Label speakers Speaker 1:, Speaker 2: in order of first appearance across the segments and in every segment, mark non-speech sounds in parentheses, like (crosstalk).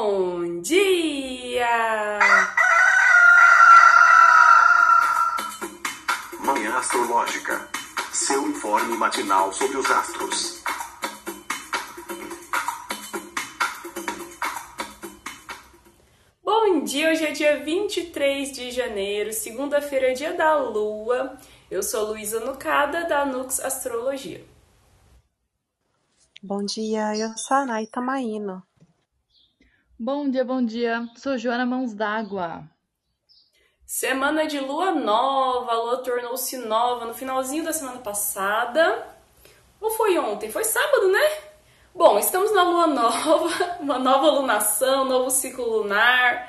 Speaker 1: Bom dia!
Speaker 2: Manhã Astrológica. Seu informe matinal sobre os astros.
Speaker 1: Bom dia, hoje é dia 23 de janeiro, segunda-feira, dia da lua. Eu sou Luísa Nucada, da Nux Astrologia.
Speaker 3: Bom dia, eu sou a Naita Maíno.
Speaker 4: Bom dia, bom dia. Sou Joana Mãos d'Água.
Speaker 1: Semana de lua nova, a lua tornou-se nova no finalzinho da semana passada. Ou foi ontem? Foi sábado, né? Bom, estamos na lua (laughs) nova, uma nova lunação, novo ciclo lunar,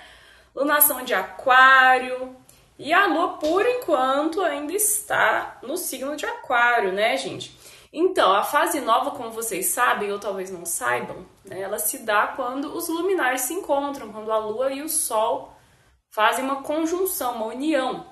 Speaker 1: lunação de aquário. E a lua, por enquanto, ainda está no signo de aquário, né, gente? Então, a fase nova, como vocês sabem, ou talvez não saibam, né, ela se dá quando os luminares se encontram, quando a lua e o sol fazem uma conjunção, uma união.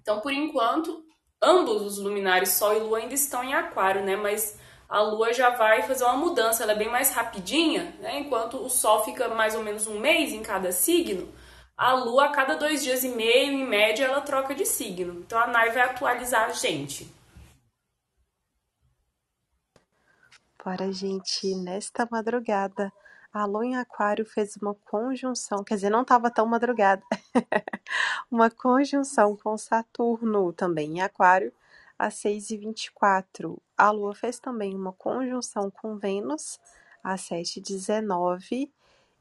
Speaker 1: Então, por enquanto, ambos os luminares, sol e lua, ainda estão em aquário, né? Mas a lua já vai fazer uma mudança, ela é bem mais rapidinha, né? Enquanto o sol fica mais ou menos um mês em cada signo, a lua, a cada dois dias e meio, em média, ela troca de signo. Então a Nai vai atualizar a gente.
Speaker 3: Bora, gente, nesta madrugada, a Lua em Aquário fez uma conjunção, quer dizer, não estava tão madrugada, (laughs) uma conjunção com Saturno também em Aquário, às 6h24. A Lua fez também uma conjunção com Vênus, às 7h19.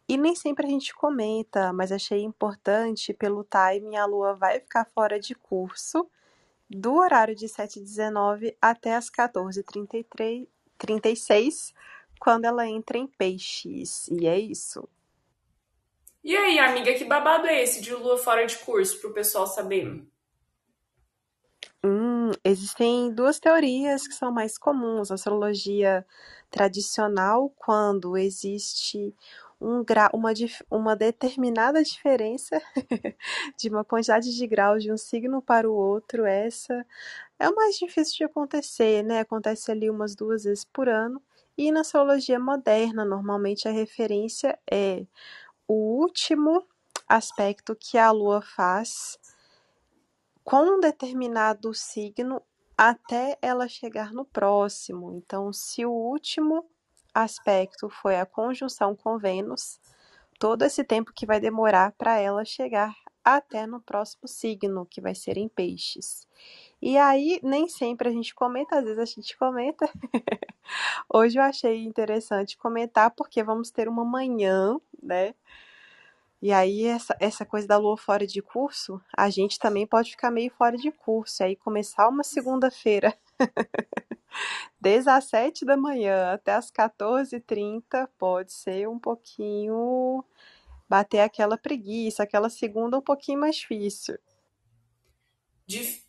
Speaker 3: E nem sempre a gente comenta, mas achei importante, pelo timing, a Lua vai ficar fora de curso do horário de 7h19 até as 14h33 36, quando ela entra em peixes. E é isso.
Speaker 1: E aí, amiga, que babado é esse de lua fora de curso, pro pessoal saber?
Speaker 3: Hum, existem duas teorias que são mais comuns. A astrologia tradicional, quando existe um grau, uma, uma determinada diferença (laughs) de uma quantidade de graus de um signo para o outro, essa é o mais difícil de acontecer, né? Acontece ali umas duas vezes por ano. E na astrologia moderna, normalmente a referência é o último aspecto que a Lua faz com um determinado signo até ela chegar no próximo. Então, se o último aspecto foi a conjunção com Vênus, todo esse tempo que vai demorar para ela chegar até no próximo signo, que vai ser em Peixes. E aí, nem sempre a gente comenta, às vezes a gente comenta. (laughs) Hoje eu achei interessante comentar, porque vamos ter uma manhã, né? E aí, essa, essa coisa da lua fora de curso, a gente também pode ficar meio fora de curso. E aí, começar uma segunda-feira, (laughs) 17 da manhã até as 14h30, pode ser um pouquinho. bater aquela preguiça, aquela segunda um pouquinho mais difícil.
Speaker 1: Dif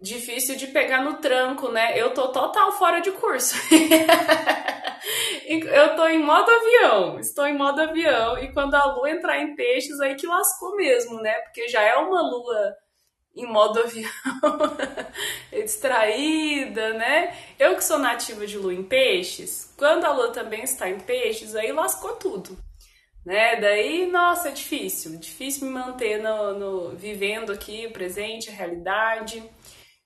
Speaker 1: difícil de pegar no tranco, né? Eu tô total fora de curso. (laughs) eu tô em modo avião, estou em modo avião, e quando a lua entrar em peixes, aí que lascou mesmo, né? Porque já é uma lua em modo avião, (laughs) distraída, né? Eu que sou nativa de lua em peixes, quando a lua também está em peixes, aí lascou tudo. Né? Daí, nossa, é difícil, difícil me manter no, no vivendo aqui o presente, a realidade.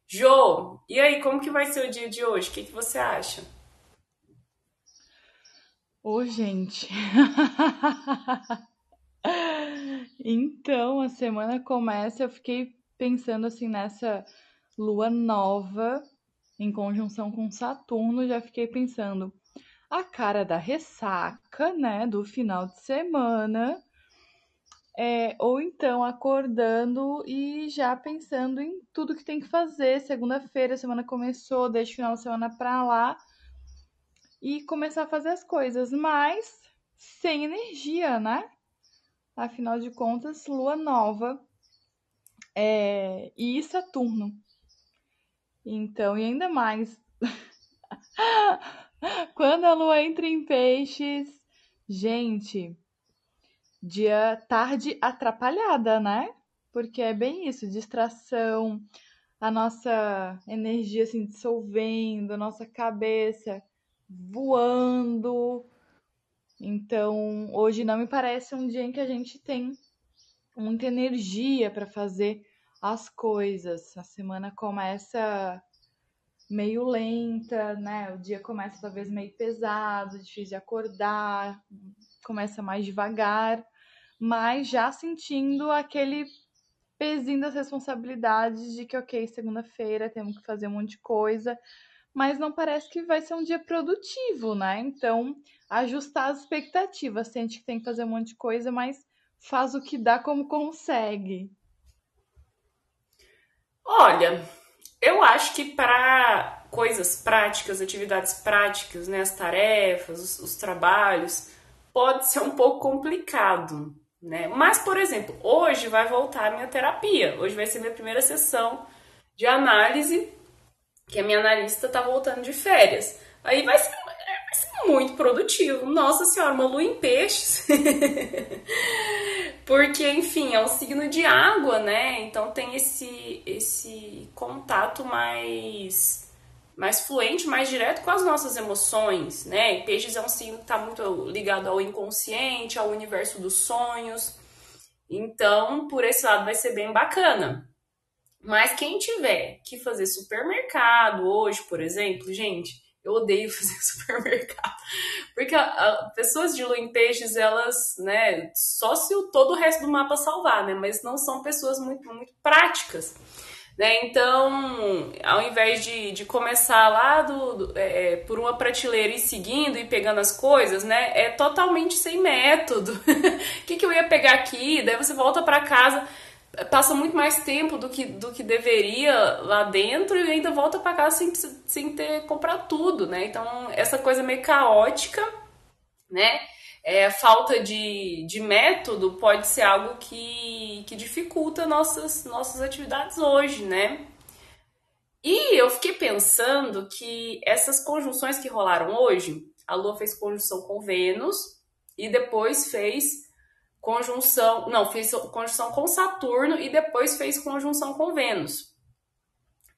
Speaker 1: Jô, e aí, como que vai ser o dia de hoje? O que, que você acha?
Speaker 4: Ô, gente. (laughs) então, a semana começa, eu fiquei pensando assim nessa lua nova em conjunção com Saturno, já fiquei pensando a cara da ressaca, né, do final de semana é, ou então acordando e já pensando em tudo que tem que fazer. Segunda-feira, semana começou, deixa o final de semana pra lá e começar a fazer as coisas, mas sem energia, né? Afinal de contas, lua nova é, e Saturno. Então, e ainda mais. (laughs) Quando a lua entra em peixes, gente, dia tarde atrapalhada, né? Porque é bem isso, distração, a nossa energia assim dissolvendo, a nossa cabeça voando. Então, hoje não me parece um dia em que a gente tem muita energia para fazer as coisas. A semana começa meio lenta, né? O dia começa talvez meio pesado, difícil de acordar, começa mais devagar, mas já sentindo aquele pezinho das responsabilidades de que, ok, segunda-feira temos que fazer um monte de coisa, mas não parece que vai ser um dia produtivo, né? Então, ajustar as expectativas, sente que tem que fazer um monte de coisa, mas faz o que dá como consegue.
Speaker 1: Olha, eu acho que para coisas práticas, atividades práticas, né, as tarefas, os, os trabalhos, pode ser um pouco complicado, né? Mas, por exemplo, hoje vai voltar a minha terapia. Hoje vai ser minha primeira sessão de análise, que a minha analista está voltando de férias. Aí vai ser, muito produtivo. Nossa senhora, uma lua em peixes. (laughs) Porque, enfim, é um signo de água, né? Então tem esse, esse contato mais mais fluente, mais direto com as nossas emoções, né? Peixes é um signo que está muito ligado ao inconsciente, ao universo dos sonhos. Então, por esse lado vai ser bem bacana. Mas quem tiver que fazer supermercado hoje, por exemplo, gente, eu odeio (laughs) fazer supermercado. Porque a, a, pessoas de lua em peixes, elas, né, só se o, todo o resto do mapa salvar, né? Mas não são pessoas muito, muito práticas. Né? Então, ao invés de, de começar lá do, do é, é por uma prateleira e seguindo e pegando as coisas, né? É totalmente sem método. (laughs) O que, que eu ia pegar aqui? Daí você volta para casa, passa muito mais tempo do que, do que deveria lá dentro e ainda volta para casa sem, sem ter comprado tudo, né? Então, essa coisa meio caótica, né? é, falta de, de método pode ser algo que, que dificulta nossas, nossas atividades hoje, né? E eu fiquei pensando que essas conjunções que rolaram hoje, a Lua fez conjunção com Vênus e depois fez conjunção, não, fez conjunção com Saturno e depois fez conjunção com Vênus.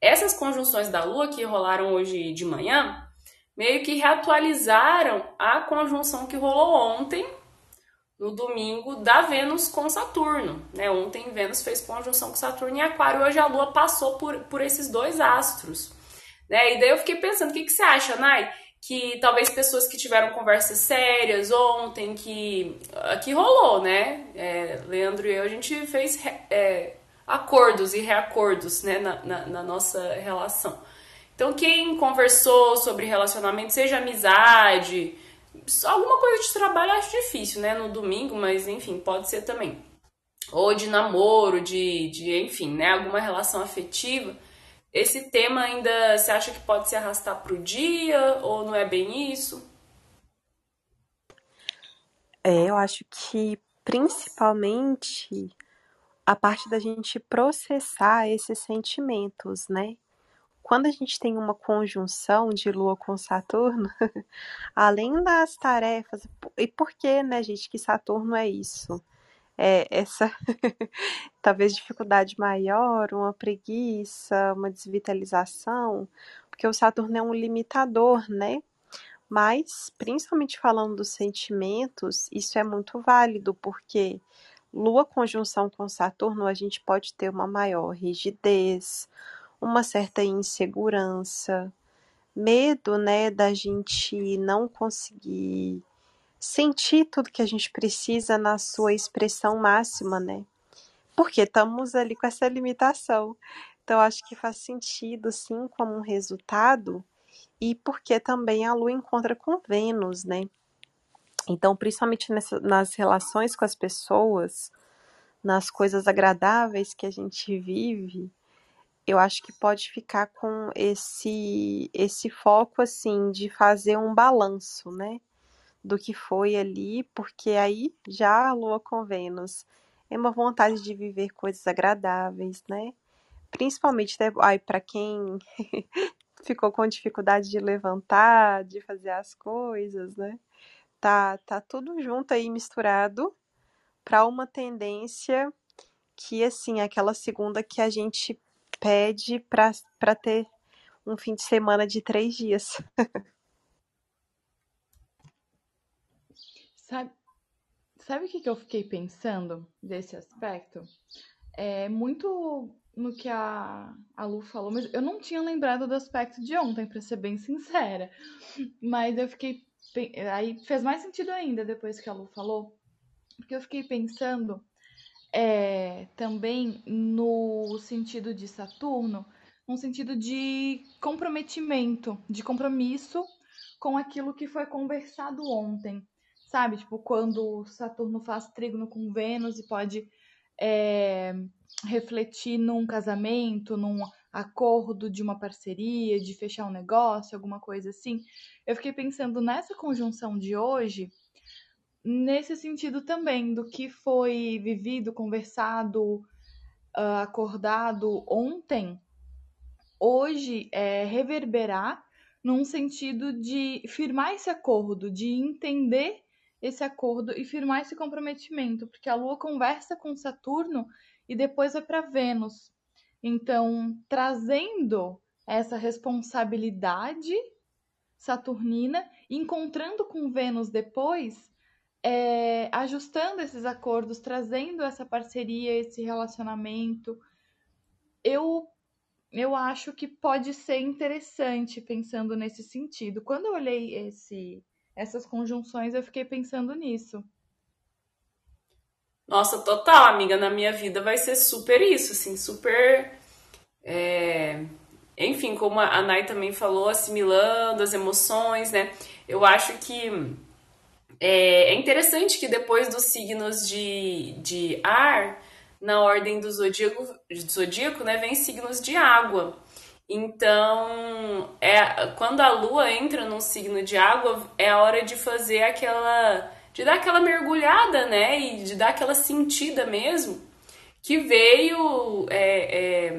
Speaker 1: Essas conjunções da Lua que rolaram hoje de manhã, meio que reatualizaram a conjunção que rolou ontem, no domingo, da Vênus com Saturno. Né? Ontem Vênus fez conjunção com Saturno em Aquário, hoje a Lua passou por, por esses dois astros. Né? E daí eu fiquei pensando, o que, que você acha, Nai? Que talvez pessoas que tiveram conversas sérias ontem, que, que rolou, né? É, Leandro e eu, a gente fez é, acordos e reacordos né? na, na, na nossa relação. Então, quem conversou sobre relacionamento, seja amizade, alguma coisa de trabalho, acho difícil, né? No domingo, mas enfim, pode ser também. Ou de namoro, de, de enfim, né? Alguma relação afetiva. Esse tema ainda você acha que pode se arrastar para o dia ou não é bem isso?
Speaker 3: É, eu acho que principalmente a parte da gente processar esses sentimentos, né? quando a gente tem uma conjunção de Lua com Saturno, (laughs) além das tarefas, e por que, né, gente, que Saturno é isso? É essa (laughs) talvez dificuldade maior, uma preguiça, uma desvitalização, porque o Saturno é um limitador, né? Mas, principalmente falando dos sentimentos, isso é muito válido, porque Lua conjunção com Saturno, a gente pode ter uma maior rigidez, uma certa insegurança, medo, né, da gente não conseguir sentir tudo que a gente precisa na sua expressão máxima, né? Porque estamos ali com essa limitação. Então acho que faz sentido sim como um resultado e porque também a lua encontra com Vênus, né? Então, principalmente nessa, nas relações com as pessoas, nas coisas agradáveis que a gente vive, eu acho que pode ficar com esse esse foco assim de fazer um balanço, né, do que foi ali, porque aí já a Lua com Vênus é uma vontade de viver coisas agradáveis, né? Principalmente né, para quem (laughs) ficou com dificuldade de levantar, de fazer as coisas, né? Tá tá tudo junto aí misturado para uma tendência que assim, aquela segunda que a gente pede para ter um fim de semana de três dias. (laughs)
Speaker 4: Sabe, sabe o que, que eu fiquei pensando desse aspecto? É muito no que a, a Lu falou, mas eu não tinha lembrado do aspecto de ontem, para ser bem sincera. Mas eu fiquei. Aí fez mais sentido ainda depois que a Lu falou, porque eu fiquei pensando é, também no sentido de Saturno, um sentido de comprometimento, de compromisso com aquilo que foi conversado ontem. Sabe? Tipo, quando Saturno faz trígono com Vênus e pode é, refletir num casamento, num acordo de uma parceria, de fechar um negócio, alguma coisa assim. Eu fiquei pensando nessa conjunção de hoje, nesse sentido também, do que foi vivido, conversado, uh, acordado ontem, hoje é reverberar num sentido de firmar esse acordo, de entender esse acordo e firmar esse comprometimento, porque a Lua conversa com Saturno e depois vai para Vênus. Então, trazendo essa responsabilidade saturnina, encontrando com Vênus depois, é, ajustando esses acordos, trazendo essa parceria, esse relacionamento. Eu eu acho que pode ser interessante pensando nesse sentido. Quando eu olhei esse essas conjunções, eu fiquei pensando nisso.
Speaker 1: Nossa, total, amiga, na minha vida vai ser super isso, assim, super. É... Enfim, como a Nai também falou, assimilando as emoções, né? Eu acho que é, é interessante que depois dos signos de, de ar, na ordem do zodíaco, do zodíaco, né, vem signos de água. Então, é quando a lua entra num signo de água, é a hora de fazer aquela. de dar aquela mergulhada, né? E de dar aquela sentida mesmo, que veio é, é,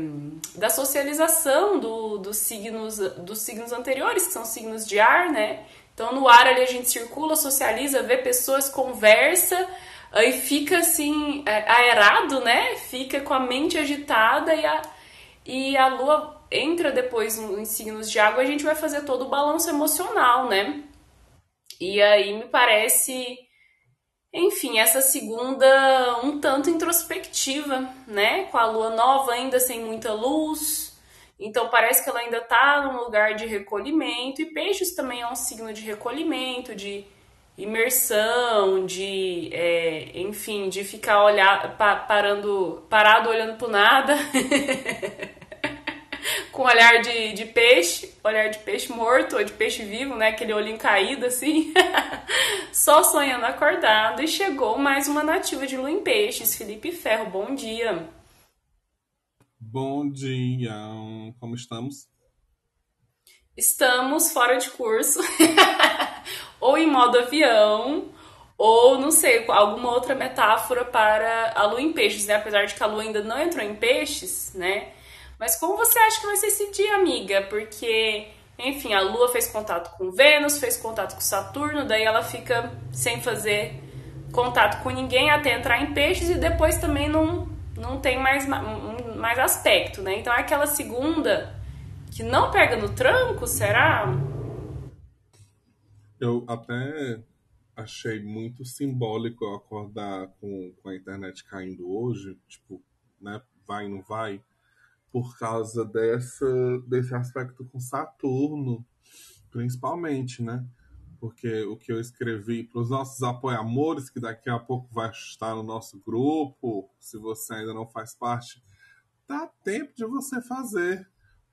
Speaker 1: da socialização do, dos, signos, dos signos anteriores, que são signos de ar, né? Então, no ar ali a gente circula, socializa, vê pessoas, conversa, aí fica assim, é, aerado, né? Fica com a mente agitada e a, e a lua entra depois em signos de água, a gente vai fazer todo o balanço emocional, né? E aí me parece, enfim, essa segunda um tanto introspectiva, né? Com a lua nova ainda sem muita luz. Então parece que ela ainda tá num lugar de recolhimento. E peixes também é um signo de recolhimento, de imersão, de, é, enfim, de ficar olhar, pa, parando, parado olhando pro nada. (laughs) com olhar de, de peixe, olhar de peixe morto ou de peixe vivo, né? Aquele olhinho caído assim, (laughs) só sonhando acordado. E chegou mais uma nativa de lua em peixes, Felipe Ferro. Bom dia.
Speaker 5: Bom dia, como estamos?
Speaker 1: Estamos fora de curso, (laughs) ou em modo avião, ou não sei, alguma outra metáfora para a lua em peixes, né? Apesar de que a lua ainda não entrou em peixes, né? Mas como você acha que vai ser esse dia, amiga? Porque, enfim, a Lua fez contato com Vênus, fez contato com Saturno, daí ela fica sem fazer contato com ninguém até entrar em peixes e depois também não, não tem mais, mais aspecto, né? Então é aquela segunda que não pega no tranco, será?
Speaker 5: Eu até achei muito simbólico eu acordar com, com a internet caindo hoje, tipo, né, vai não vai por causa dessa, desse aspecto com Saturno, principalmente, né? Porque o que eu escrevi para os nossos apoiamores, que daqui a pouco vai estar no nosso grupo, se você ainda não faz parte, dá tempo de você fazer.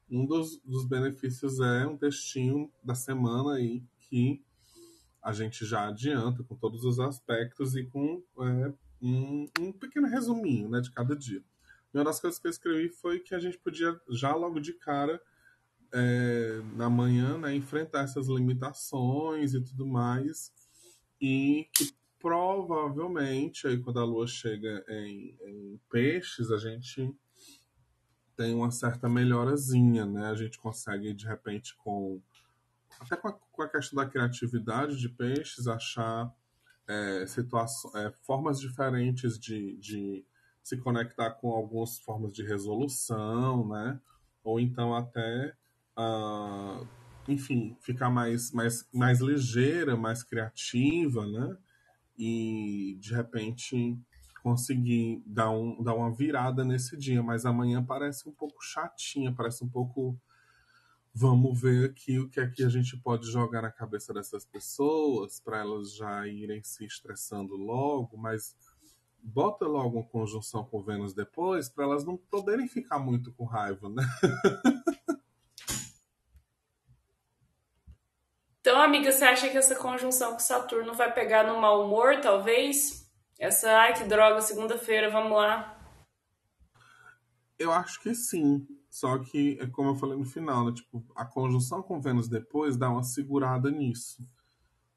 Speaker 5: Um dos, dos benefícios é um textinho da semana aí que a gente já adianta com todos os aspectos e com é, um, um pequeno resuminho né, de cada dia. E uma das coisas que eu escrevi foi que a gente podia já logo de cara é, na manhã, né, enfrentar essas limitações e tudo mais, e que provavelmente aí quando a Lua chega em, em peixes a gente tem uma certa melhorazinha, né? A gente consegue de repente com até com a, com a questão da criatividade de peixes achar é, é, formas diferentes de, de se conectar com algumas formas de resolução, né? Ou então até, uh, enfim, ficar mais, mais, mais ligeira, mais criativa, né? e de repente conseguir dar, um, dar uma virada nesse dia. Mas amanhã parece um pouco chatinha, parece um pouco. Vamos ver aqui o que é que a gente pode jogar na cabeça dessas pessoas para elas já irem se estressando logo, mas bota logo uma conjunção com Vênus depois para elas não poderem ficar muito com raiva, né? (laughs)
Speaker 1: Então, amiga, você acha que essa conjunção com Saturno vai pegar no mau humor, talvez? Essa, ai que droga, segunda-feira, vamos lá.
Speaker 5: Eu acho que sim. Só que, é como eu falei no final, né? Tipo, a conjunção com Vênus depois dá uma segurada nisso.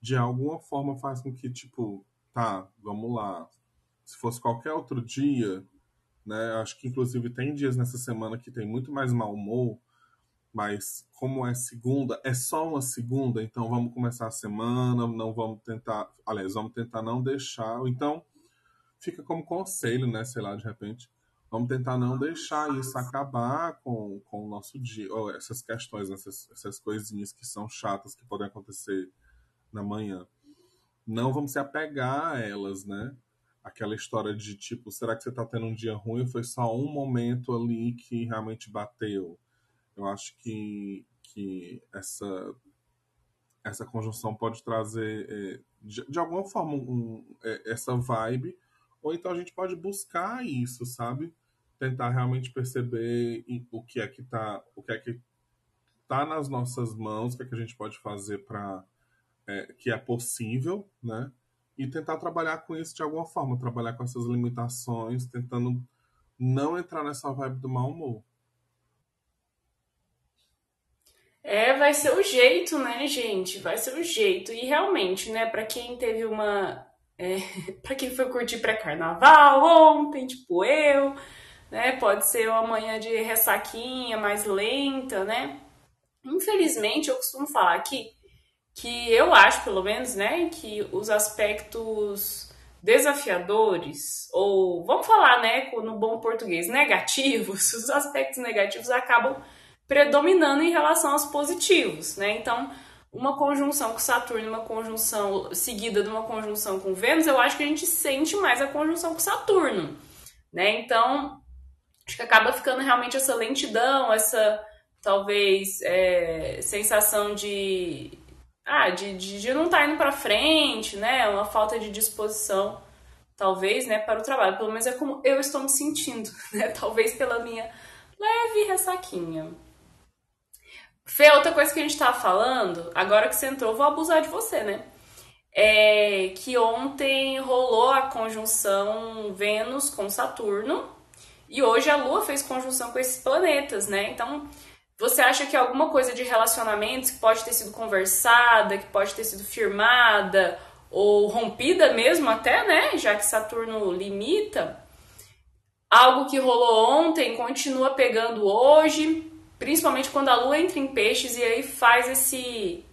Speaker 5: De alguma forma faz com que, tipo, tá, vamos lá. Se fosse qualquer outro dia, né? Acho que inclusive tem dias nessa semana que tem muito mais mau humor mas como é segunda, é só uma segunda, então vamos começar a semana, não vamos tentar, aliás, vamos tentar não deixar, então fica como conselho, né, sei lá, de repente, vamos tentar não deixar isso acabar com, com o nosso dia, ou essas questões, essas, essas coisinhas que são chatas que podem acontecer na manhã. Não vamos se apegar a elas, né? Aquela história de tipo, será que você tá tendo um dia ruim foi só um momento ali que realmente bateu? Eu acho que, que essa, essa conjunção pode trazer, é, de, de, alguma forma, um, é, essa vibe, ou então a gente pode buscar isso, sabe? Tentar realmente perceber o que é que está o que é que tá nas nossas mãos, o que é que a gente pode fazer para é, que é possível, né? E tentar trabalhar com isso de alguma forma, trabalhar com essas limitações, tentando não entrar nessa vibe do mau humor.
Speaker 1: É, vai ser o jeito, né, gente? Vai ser o jeito. E realmente, né, para quem teve uma. É, (laughs) para quem foi curtir pré-carnaval ontem, tipo eu, né? Pode ser uma manhã de ressaquinha mais lenta, né? Infelizmente, eu costumo falar aqui que eu acho, pelo menos, né, que os aspectos desafiadores, ou vamos falar, né, no bom português, negativos, (laughs) os aspectos negativos acabam predominando em relação aos positivos, né? Então, uma conjunção com Saturno, uma conjunção seguida de uma conjunção com Vênus, eu acho que a gente sente mais a conjunção com Saturno, né? Então, acho que acaba ficando realmente essa lentidão, essa talvez é, sensação de ah, de, de, de não estar tá indo para frente, né? Uma falta de disposição, talvez, né, para o trabalho. Pelo menos é como eu estou me sentindo, (laughs) né? Talvez pela minha leve ressaquinha. Fê, outra coisa que a gente tava falando, agora que você entrou, vou abusar de você, né? É que ontem rolou a conjunção Vênus com Saturno e hoje a Lua fez conjunção com esses planetas, né? Então, você acha que alguma coisa de relacionamentos que pode ter sido conversada, que pode ter sido firmada ou rompida mesmo até, né? Já que Saturno limita, algo que rolou ontem continua pegando hoje, Principalmente quando a lua entra em peixes e aí faz esse.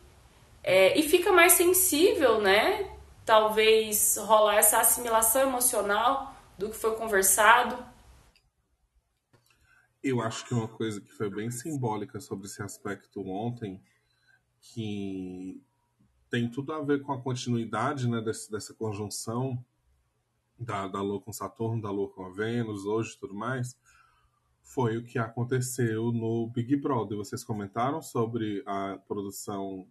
Speaker 1: É, e fica mais sensível, né? Talvez rolar essa assimilação emocional do que foi conversado.
Speaker 5: Eu acho que uma coisa que foi bem simbólica sobre esse aspecto ontem, que tem tudo a ver com a continuidade né, desse, dessa conjunção da, da Lua com Saturno, da Lua com a Vênus, hoje e tudo mais, foi o que aconteceu no Big Brother. Vocês comentaram sobre a produção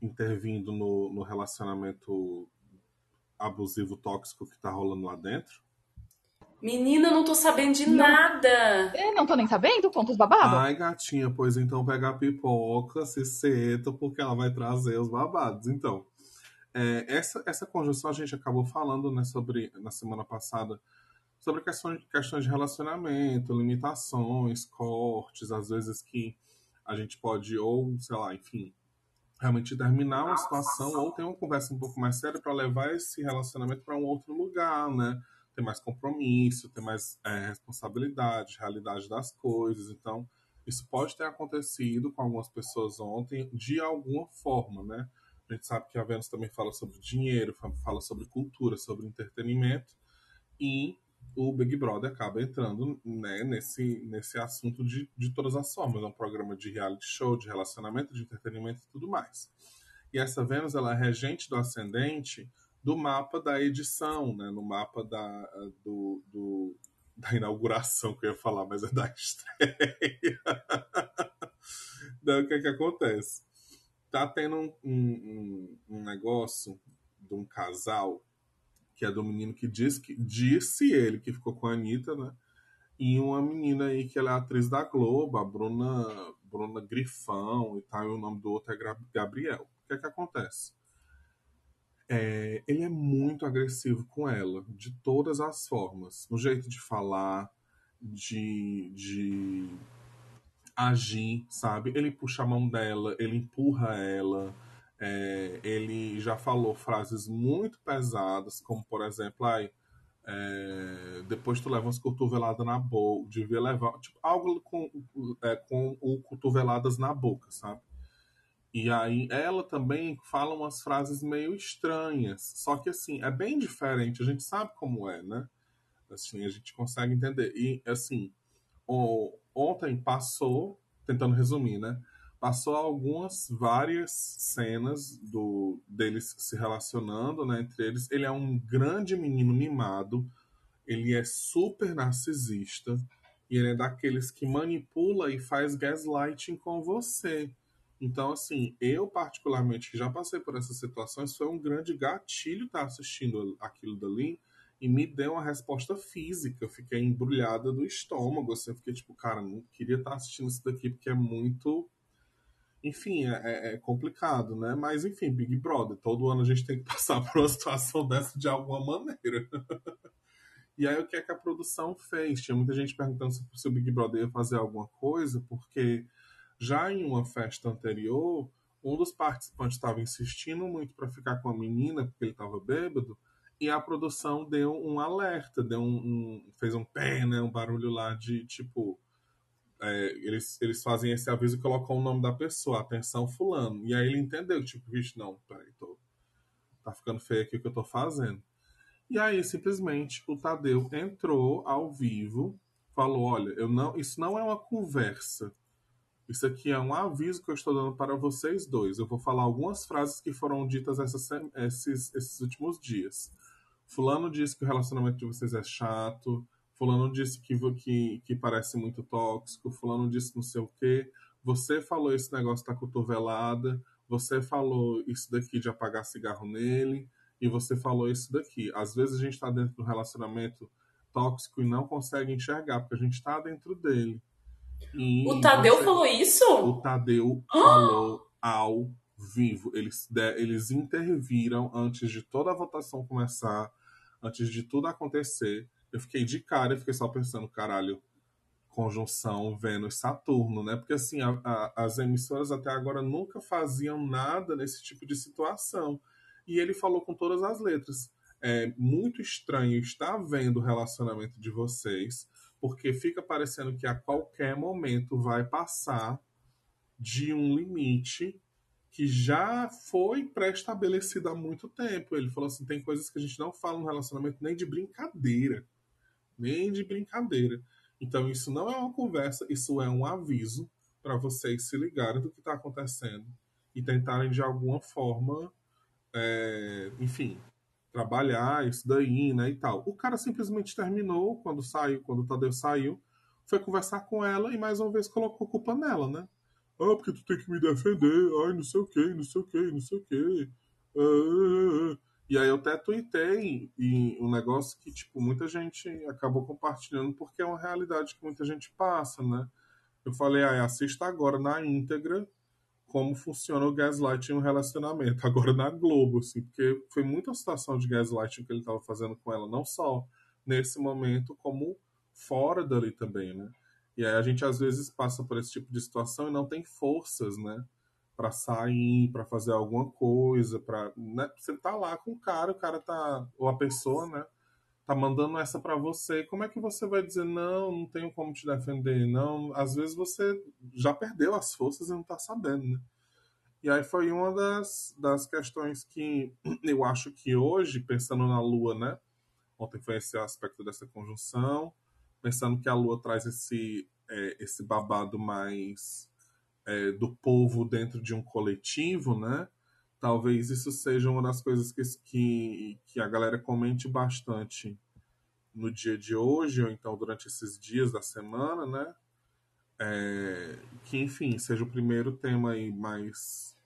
Speaker 5: intervindo no, no relacionamento abusivo tóxico que tá rolando lá dentro?
Speaker 1: Menina, não tô sabendo de não. nada.
Speaker 4: Eu é, não tô nem sabendo? Contos babados?
Speaker 5: Ai, gatinha, pois então pega a pipoca, se senta, porque ela vai trazer os babados. Então, é, essa, essa conjunção a gente acabou falando né, sobre na semana passada sobre questões, questões de relacionamento, limitações, cortes, às vezes que a gente pode, ou, sei lá, enfim, realmente terminar uma situação ou ter uma conversa um pouco mais séria para levar esse relacionamento para um outro lugar, né? Ter mais compromisso, ter mais é, responsabilidade, realidade das coisas. Então, isso pode ter acontecido com algumas pessoas ontem de alguma forma, né? A gente sabe que a Vênus também fala sobre dinheiro, fala sobre cultura, sobre entretenimento. E o Big Brother acaba entrando né, nesse, nesse assunto de, de todas as formas. É um programa de reality show, de relacionamento, de entretenimento e tudo mais. E essa Vênus, ela é regente do ascendente do mapa da edição, né? No mapa da, do, do da inauguração que eu ia falar, mas é da (laughs) estreia. Daí o que é que acontece? Tá tendo um, um, um negócio de um casal que é do menino que diz que disse ele que ficou com a Anitta, né? E uma menina aí que ela é atriz da Globo, a Bruna, Bruna Grifão e tal, e o nome do outro é Gabriel. O que é que acontece? É, ele é muito agressivo com ela, de todas as formas. No jeito de falar, de, de agir, sabe? Ele puxa a mão dela, ele empurra ela, é, ele já falou frases muito pesadas, como por exemplo, ai, é, depois tu leva umas cotoveladas na boca, devia levar, tipo, algo com, é, com o cotoveladas na boca, sabe? E aí ela também fala umas frases meio estranhas. Só que assim, é bem diferente, a gente sabe como é, né? Assim, a gente consegue entender. E assim, o, ontem passou, tentando resumir, né? Passou algumas várias cenas do deles se relacionando, né, entre eles. Ele é um grande menino mimado, ele é super narcisista e ele é daqueles que manipula e faz gaslighting com você. Então, assim, eu particularmente, que já passei por essas situações, foi um grande gatilho estar assistindo aquilo dali e me deu uma resposta física. Eu fiquei embrulhada do estômago, assim, eu fiquei tipo, cara, não queria estar assistindo isso daqui porque é muito. Enfim, é, é, é complicado, né? Mas, enfim, Big Brother, todo ano a gente tem que (laughs) passar por uma situação dessa de alguma maneira. e aí, o que é que a produção fez? Tinha muita gente perguntando se o Big Brother ia fazer alguma coisa, porque já em uma festa anterior, um dos participantes estava insistindo muito para ficar com a menina, porque ele estava bêbado, e a produção deu um alerta, deu um, um, fez um pé, né, um barulho lá de tipo. É, eles, eles fazem esse aviso e colocam o nome da pessoa, atenção, Fulano. E aí ele entendeu, tipo, vixe, não, peraí, tô, tá ficando feio aqui o que eu tô fazendo. E aí, simplesmente, o Tadeu entrou ao vivo, falou: olha, eu não, isso não é uma conversa isso aqui é um aviso que eu estou dando para vocês dois. Eu vou falar algumas frases que foram ditas esses, esses últimos dias. Fulano disse que o relacionamento de vocês é chato. Fulano disse que, que, que parece muito tóxico. Fulano disse não sei o quê. Você falou esse negócio da cotovelada. Você falou isso daqui de apagar cigarro nele. E você falou isso daqui. Às vezes a gente está dentro de um relacionamento tóxico e não consegue enxergar, porque a gente está dentro dele.
Speaker 1: E o Tadeu você... falou isso?
Speaker 5: O Tadeu (gasps) falou ao vivo. Eles, eles interviram antes de toda a votação começar, antes de tudo acontecer. Eu fiquei de cara e fiquei só pensando, caralho, conjunção Vênus-Saturno, né? Porque assim, a, a, as emissoras até agora nunca faziam nada nesse tipo de situação. E ele falou com todas as letras. É muito estranho estar vendo o relacionamento de vocês porque fica parecendo que a qualquer momento vai passar de um limite que já foi pré-estabelecido há muito tempo. Ele falou assim: tem coisas que a gente não fala no relacionamento nem de brincadeira. Nem de brincadeira. Então, isso não é uma conversa, isso é um aviso para vocês se ligarem do que está acontecendo e tentarem de alguma forma, é, enfim, trabalhar isso daí, né, e tal. O cara simplesmente terminou quando saiu, quando o Tadeu saiu, foi conversar com ela e mais uma vez colocou culpa nela, né? Ah, porque tu tem que me defender, ai, não sei o que, não sei o que, não sei o que. Ah, ah, ah, e aí eu até tuitei e um negócio que, tipo, muita gente acabou compartilhando porque é uma realidade que muita gente passa, né? Eu falei, ah, assista agora na íntegra como funciona o gaslighting em um relacionamento. (laughs) Agora na Globo, assim, porque foi muita situação de gaslighting que ele estava fazendo com ela, não só nesse momento, como fora dali também, né? E aí a gente às vezes passa por esse tipo de situação e não tem forças, né? Para sair, para fazer alguma coisa, para né? você tá lá com o cara, o cara tá ou a pessoa, né? Tá mandando essa para você. Como é que você vai dizer não, não tenho como te defender? Não, às vezes você já perdeu as forças e não tá sabendo, né? E aí foi uma das, das questões que (clears throat) eu acho que hoje, pensando na Lua, né? Ontem foi esse aspecto dessa conjunção, pensando que a Lua traz esse, é, esse babado mais é, do povo dentro de um coletivo, né? Talvez isso seja uma das coisas que, que, que a galera comente bastante no dia de hoje, ou então durante esses dias da semana, né? É, que, enfim, seja o primeiro tema aí mais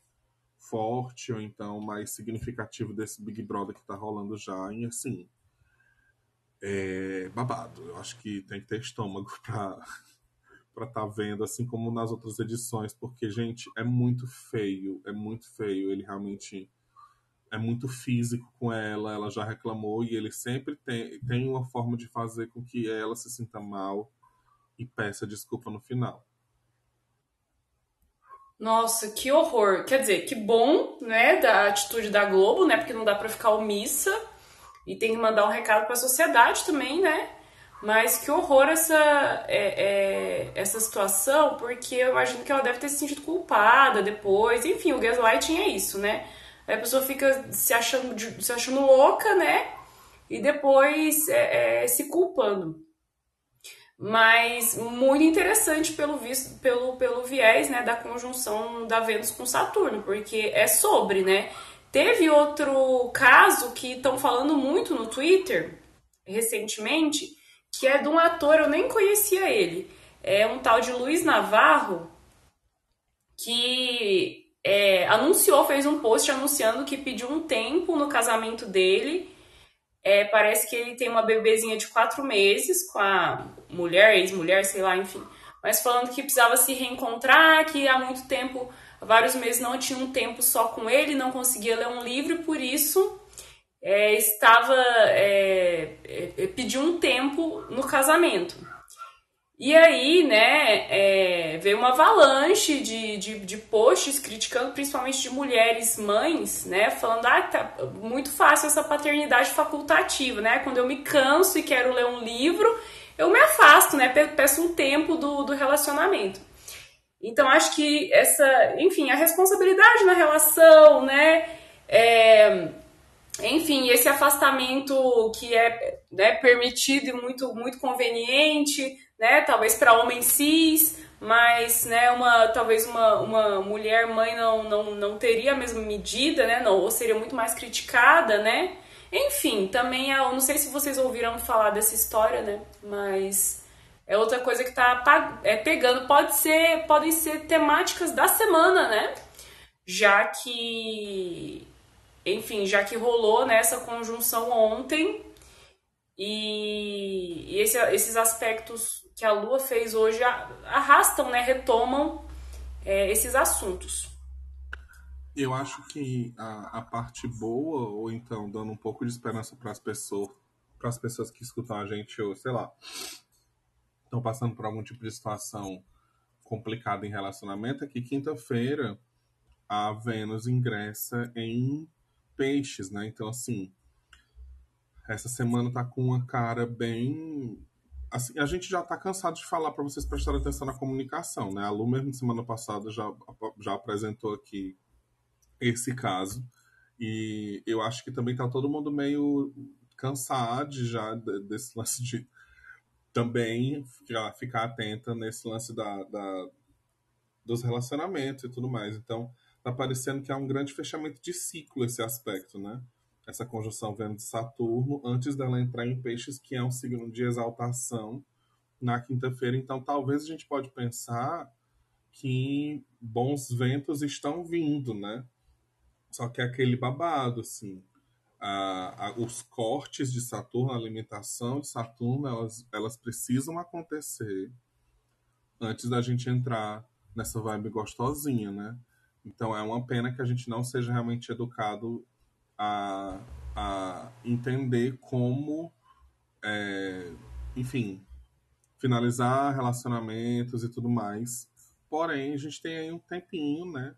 Speaker 5: forte, ou então mais significativo desse Big Brother que tá rolando já, e assim, é babado. Eu acho que tem que ter estômago (laughs) pra para estar tá vendo, assim como nas outras edições, porque, gente, é muito feio, é muito feio. Ele realmente é muito físico com ela, ela já reclamou e ele sempre tem, tem uma forma de fazer com que ela se sinta mal e peça desculpa no final.
Speaker 1: Nossa, que horror. Quer dizer, que bom, né, da atitude da Globo, né, porque não dá para ficar omissa e tem que mandar um recado para a sociedade também, né? Mas que horror essa, é, é, essa situação, porque eu imagino que ela deve ter se sentido culpada depois. Enfim, o gaslighting é isso, né? Aí a pessoa fica se achando, se achando louca, né? E depois é, é, se culpando. Mas muito interessante pelo visto, pelo, pelo viés né, da conjunção da Vênus com Saturno, porque é sobre, né? Teve outro caso que estão falando muito no Twitter recentemente, que é de um ator, eu nem conhecia ele. É um tal de Luiz Navarro, que é, anunciou, fez um post anunciando que pediu um tempo no casamento dele. É, parece que ele tem uma bebezinha de quatro meses com a mulher, ex-mulher, sei lá, enfim. Mas falando que precisava se reencontrar, que há muito tempo, vários meses, não tinha um tempo só com ele, não conseguia ler um livro, por isso é, estava é, é, pediu um tempo no casamento. E aí, né, é, veio uma avalanche de, de, de, posts criticando principalmente de mulheres mães, né, falando, ah, tá muito fácil essa paternidade facultativa, né, quando eu me canso e quero ler um livro, eu me afasto, né, peço um tempo do, do relacionamento. Então, acho que essa, enfim, a responsabilidade na relação, né, é, enfim, esse afastamento que é né, permitido e muito, muito conveniente, né, talvez para homens cis, mas né, uma, talvez uma, uma mulher mãe não, não, não teria a mesma medida, né, não, ou seria muito mais criticada, né? Enfim, também é, eu não sei se vocês ouviram falar dessa história, né, mas é outra coisa que está é, pegando, pode ser, podem ser temáticas da semana, né? Já que enfim, já que rolou nessa né, conjunção ontem e, e esse, esses aspectos que a Lua fez hoje arrastam, né, retomam é, esses assuntos.
Speaker 5: Eu acho que a, a, parte boa, ou então dando um pouco de esperança para as pessoas, para as pessoas que escutam a gente, ou sei lá, estão passando por algum tipo de situação complicada em relacionamento, é que quinta-feira a Vênus ingressa em peixes, né? Então, assim, essa semana tá com uma cara bem. Assim, a gente já tá cansado de falar para vocês prestarem atenção na comunicação, né? A Lu, mesmo semana passada, já, já apresentou aqui esse caso. E eu acho que também tá todo mundo meio cansado já desse lance de também ficar, atenta nesse lance da, da, dos relacionamentos e tudo mais. Então, tá parecendo que há um grande fechamento de ciclo esse aspecto, né? Essa conjunção Vênus Saturno, antes dela entrar em Peixes, que é um signo de exaltação na quinta-feira. Então, talvez a gente pode pensar que bons ventos estão vindo, né? Só que é aquele babado, assim. A, a, os cortes de Saturno, a alimentação de Saturno, elas, elas precisam acontecer antes da gente entrar nessa vibe gostosinha, né? Então é uma pena que a gente não seja realmente educado a, a entender como, é, enfim, finalizar relacionamentos e tudo mais. Porém, a gente tem aí um tempinho, né,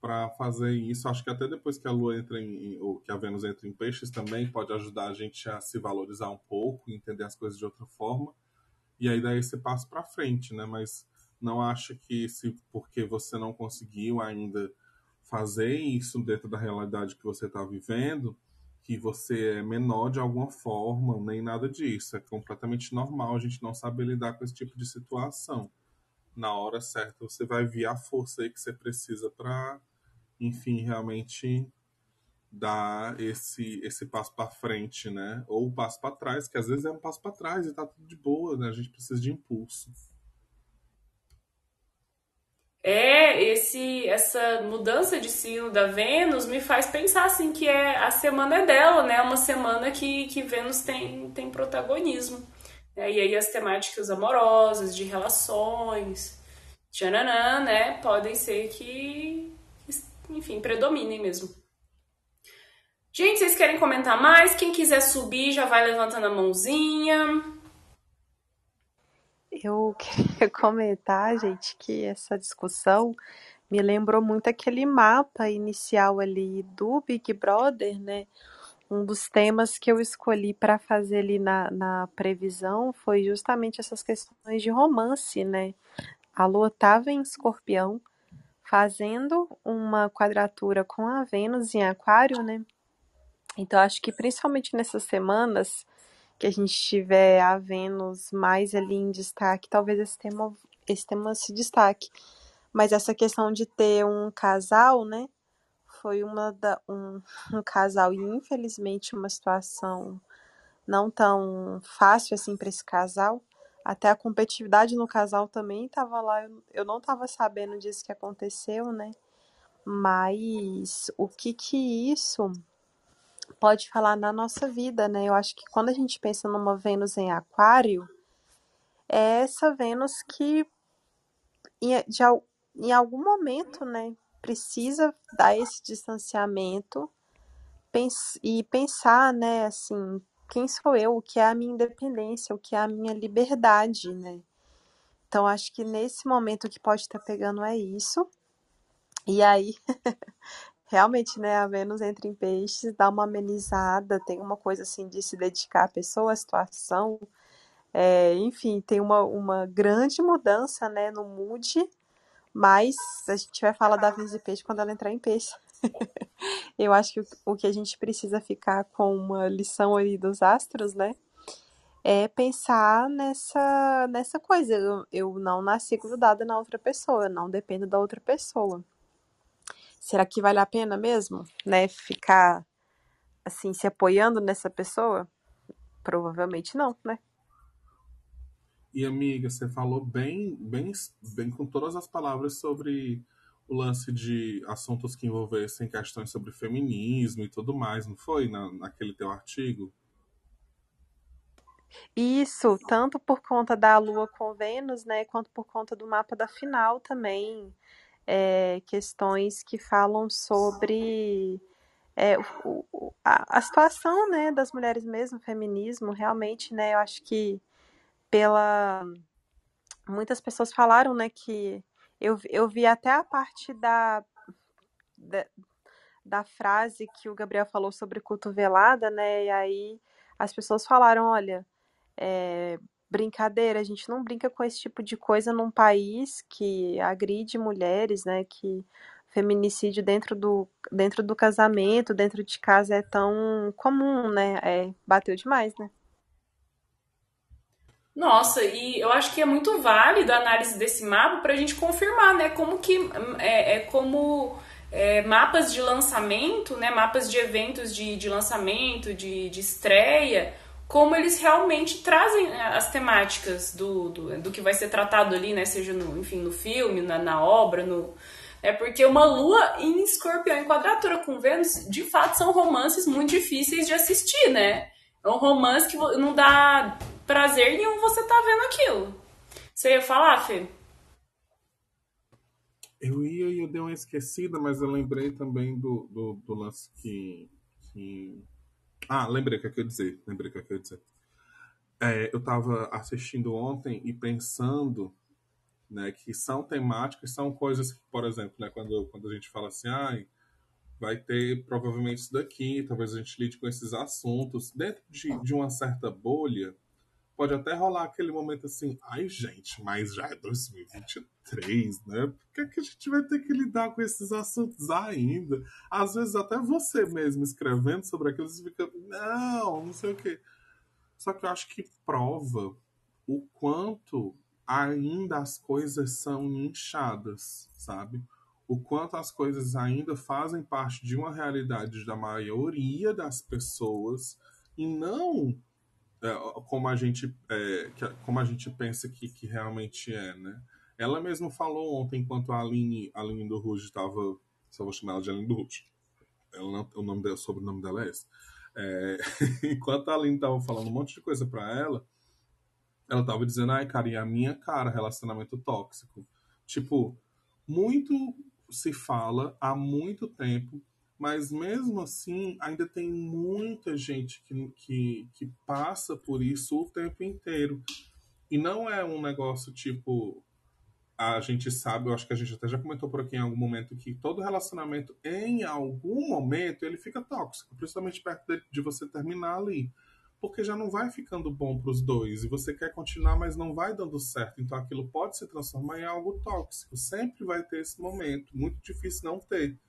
Speaker 5: para fazer isso. Acho que até depois que a Lua entra em, ou que a Vênus entra em Peixes também pode ajudar a gente a se valorizar um pouco, entender as coisas de outra forma. E aí dar esse passo para frente, né? Mas não acha que se porque você não conseguiu ainda fazer isso dentro da realidade que você está vivendo, que você é menor de alguma forma, nem nada disso. É completamente normal a gente não saber lidar com esse tipo de situação. Na hora certa você vai vir a força aí que você precisa para enfim, realmente dar esse esse passo para frente, né? Ou o passo para trás, que às vezes é um passo para trás e tá tudo de boa, né? A gente precisa de impulso.
Speaker 1: É, esse essa mudança de signo da Vênus me faz pensar assim que é a semana é dela, né? Uma semana que, que Vênus tem, tem protagonismo. É, e aí as temáticas amorosas, de relações, tchananã, né? Podem ser que, enfim, predominem mesmo. Gente, vocês querem comentar mais? Quem quiser subir já vai levantando a mãozinha.
Speaker 3: Eu (laughs) queria comentar, gente, que essa discussão me lembrou muito aquele mapa inicial ali do Big Brother, né? Um dos temas que eu escolhi para fazer ali na, na previsão foi justamente essas questões de romance, né? A Lua estava em escorpião, fazendo uma quadratura com a Vênus em Aquário, né? Então, acho que principalmente nessas semanas que a gente tiver a Vênus mais ali em destaque, talvez esse tema, esse tema se destaque. Mas essa questão de ter um casal, né? Foi uma da, um, (laughs) um casal e infelizmente uma situação não tão fácil assim para esse casal. Até a competitividade no casal também estava lá. Eu, eu não estava sabendo disso que aconteceu, né? Mas o que que isso pode falar na nossa vida, né? Eu acho que quando a gente pensa numa Vênus em Aquário, é essa Vênus que em, de, em algum momento, né, precisa dar esse distanciamento pens, e pensar, né, assim, quem sou eu, o que é a minha independência, o que é a minha liberdade, né? Então acho que nesse momento que pode estar pegando é isso. E aí (laughs) realmente, né, a Vênus entra em peixes, dá uma amenizada, tem uma coisa assim de se dedicar à pessoa, à situação. É, enfim, tem uma, uma grande mudança, né, no mood, mas a gente vai falar da Vênus de peixe quando ela entrar em peixe. (laughs) Eu acho que o, o que a gente precisa ficar com uma lição aí dos astros, né, é pensar nessa, nessa coisa. Eu, eu não nasci grudada na outra pessoa, eu não dependo da outra pessoa será que vale a pena mesmo, né, ficar assim se apoiando nessa pessoa? Provavelmente não, né?
Speaker 5: E amiga, você falou bem, bem, bem com todas as palavras sobre o lance de assuntos que envolvessem questões sobre feminismo e tudo mais, não foi? Na, naquele teu artigo?
Speaker 3: Isso, tanto por conta da Lua com Vênus, né, quanto por conta do mapa da final também é, questões que falam sobre é, o, a, a, situação né, das mulheres mesmo, feminismo, realmente, né, eu acho que pela muitas pessoas falaram, né, que eu, eu vi até a parte da, da, da frase que o Gabriel falou sobre cotovelada, né, e aí as pessoas falaram, olha, é, brincadeira, a gente não brinca com esse tipo de coisa num país que agride mulheres, né? Que feminicídio dentro do, dentro do casamento, dentro de casa é tão comum, né? É, bateu demais, né?
Speaker 1: Nossa, e eu acho que é muito válido a análise desse mapa para a gente confirmar, né? Como que é, é como é, mapas de lançamento, né? Mapas de eventos de, de lançamento, de, de estreia como eles realmente trazem né, as temáticas do, do, do, que vai ser tratado ali, né? Seja no, enfim, no filme, na, na obra, no. É porque uma lua em escorpião em quadratura com Vênus, de fato, são romances muito difíceis de assistir, né? É um romance que não dá prazer nenhum você tá vendo aquilo. Você ia falar, Fê?
Speaker 5: Eu ia e eu dei uma esquecida, mas eu lembrei também do, do, do lance que, que ah, lembrei o que eu ia dizer. Lembrei o que eu ia dizer. É, eu estava assistindo ontem e pensando né, que são temáticas, são coisas que, por exemplo, né, quando, quando a gente fala assim, ah, vai ter provavelmente isso daqui, talvez a gente lide com esses assuntos, dentro de, de uma certa bolha, pode até rolar aquele momento assim, ai gente, mas já é 2023, né? Por que, é que a gente vai ter que lidar com esses assuntos ainda? Às vezes até você mesmo escrevendo sobre aquilo, você fica, não, não sei o quê. Só que eu acho que prova o quanto ainda as coisas são inchadas, sabe? o quanto as coisas ainda fazem parte de uma realidade da maioria das pessoas e não é, como a gente é, como a gente pensa que, que realmente é, né? Ela mesma falou ontem, enquanto a Aline, a Aline do Ruge estava. Só vou chamar ela de Aline do Ruge. Ela o nome dela, sobrenome dela é esse. É, (laughs) enquanto a Aline estava falando um monte de coisa para ela, ela estava dizendo, ai, cara, e a minha cara, relacionamento tóxico. Tipo, muito se fala há muito tempo, mas mesmo assim ainda tem muita gente que, que, que passa por isso o tempo inteiro. E não é um negócio tipo, a gente sabe, eu acho que a gente até já comentou por aqui em algum momento, que todo relacionamento, em algum momento, ele fica tóxico, principalmente perto de, de você terminar ali. Porque já não vai ficando bom para os dois e você quer continuar, mas não vai dando certo. Então aquilo pode se transformar em algo tóxico. Sempre vai ter esse momento. Muito difícil não ter.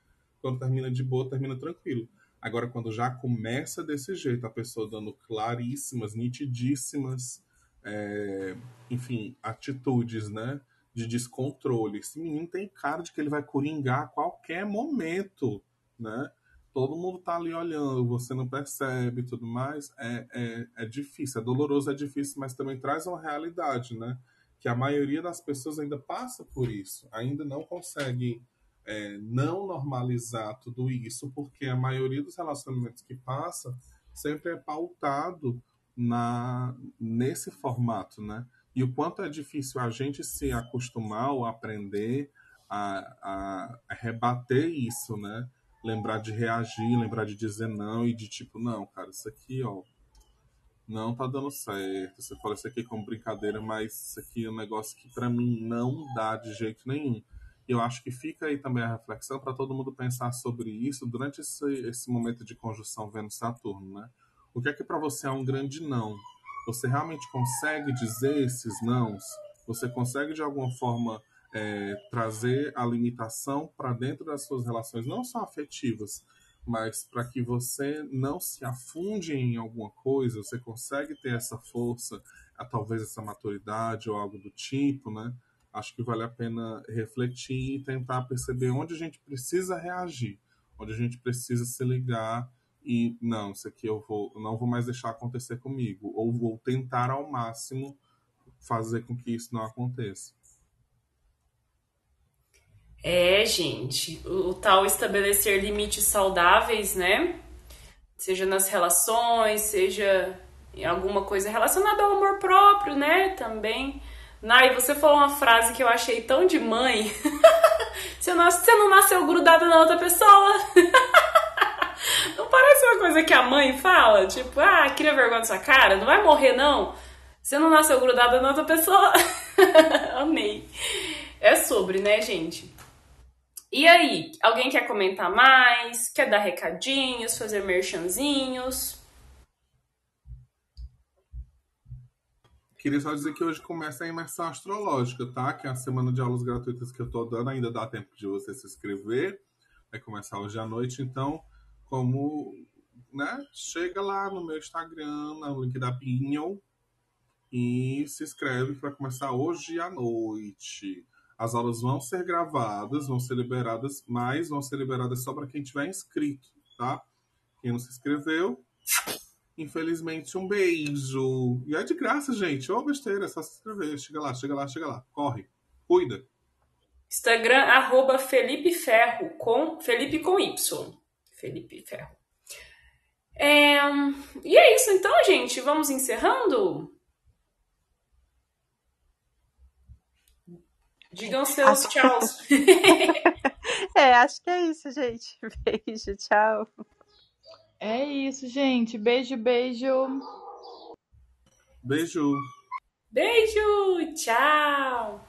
Speaker 5: Quando termina de boa, termina tranquilo. Agora, quando já começa desse jeito, a pessoa dando claríssimas, nitidíssimas, é, enfim, atitudes, né? de descontrole. Esse menino tem cara de que ele vai coringar a qualquer momento, né? Todo mundo tá ali olhando, você não percebe tudo mais. É, é, é difícil, é doloroso, é difícil, mas também traz uma realidade, né? Que a maioria das pessoas ainda passa por isso, ainda não consegue é, não normalizar tudo isso, porque a maioria dos relacionamentos que passa sempre é pautado na nesse formato, né? e o quanto é difícil a gente se acostumar ou aprender a, a, rebater isso, né? Lembrar de reagir, lembrar de dizer não e de tipo, não, cara, isso aqui, ó, não tá dando certo. Você fala isso aqui como brincadeira, mas isso aqui é um negócio que para mim não dá de jeito nenhum. Eu acho que fica aí também a reflexão para todo mundo pensar sobre isso durante esse, esse momento de conjunção Vênus-Saturno, né? O que é que para você é um grande não? Você realmente consegue dizer esses nãos? Você consegue de alguma forma é, trazer a limitação para dentro das suas relações, não só afetivas, mas para que você não se afunde em alguma coisa, você consegue ter essa força, talvez essa maturidade ou algo do tipo, né? Acho que vale a pena refletir e tentar perceber onde a gente precisa reagir, onde a gente precisa se ligar e não, isso aqui eu vou, não vou mais deixar acontecer comigo, ou vou tentar ao máximo fazer com que isso não aconteça.
Speaker 1: É, gente, o, o tal estabelecer limites saudáveis, né? Seja nas relações, seja em alguma coisa relacionada ao amor próprio, né? Também. Nai, você falou uma frase que eu achei tão de mãe. (laughs) você, não, você não nasceu grudada na outra pessoa. (laughs) Não parece uma coisa que a mãe fala? Tipo, ah, cria vergonha na sua cara, não vai morrer não. Você não nasceu grudada na outra pessoa. (laughs) Amei. É sobre, né, gente? E aí, alguém quer comentar mais? Quer dar recadinhos, fazer merchanzinhos?
Speaker 5: Queria só dizer que hoje começa a imersão astrológica, tá? Que é a semana de aulas gratuitas que eu tô dando. Ainda dá tempo de você se inscrever. Vai começar hoje à noite, então como, né? Chega lá no meu Instagram, no link da Pinhon, e se inscreve para começar hoje à noite. As aulas vão ser gravadas, vão ser liberadas, mas vão ser liberadas só para quem tiver inscrito, tá? Quem não se inscreveu, infelizmente, um beijo. E é de graça, gente. Ô, besteira, é só se inscrever. Chega lá, chega lá, chega lá. Corre. Cuida.
Speaker 1: Instagram, arroba Felipe Ferro, com Felipe com Y. Felipe Ferro. É, e é isso então, gente. Vamos encerrando? Digam seus acho... tchauz. (laughs)
Speaker 3: é, acho que é isso, gente. (laughs) Beijo, tchau.
Speaker 4: É isso, gente. Beijo, beijo.
Speaker 5: Beijo.
Speaker 1: Beijo, tchau.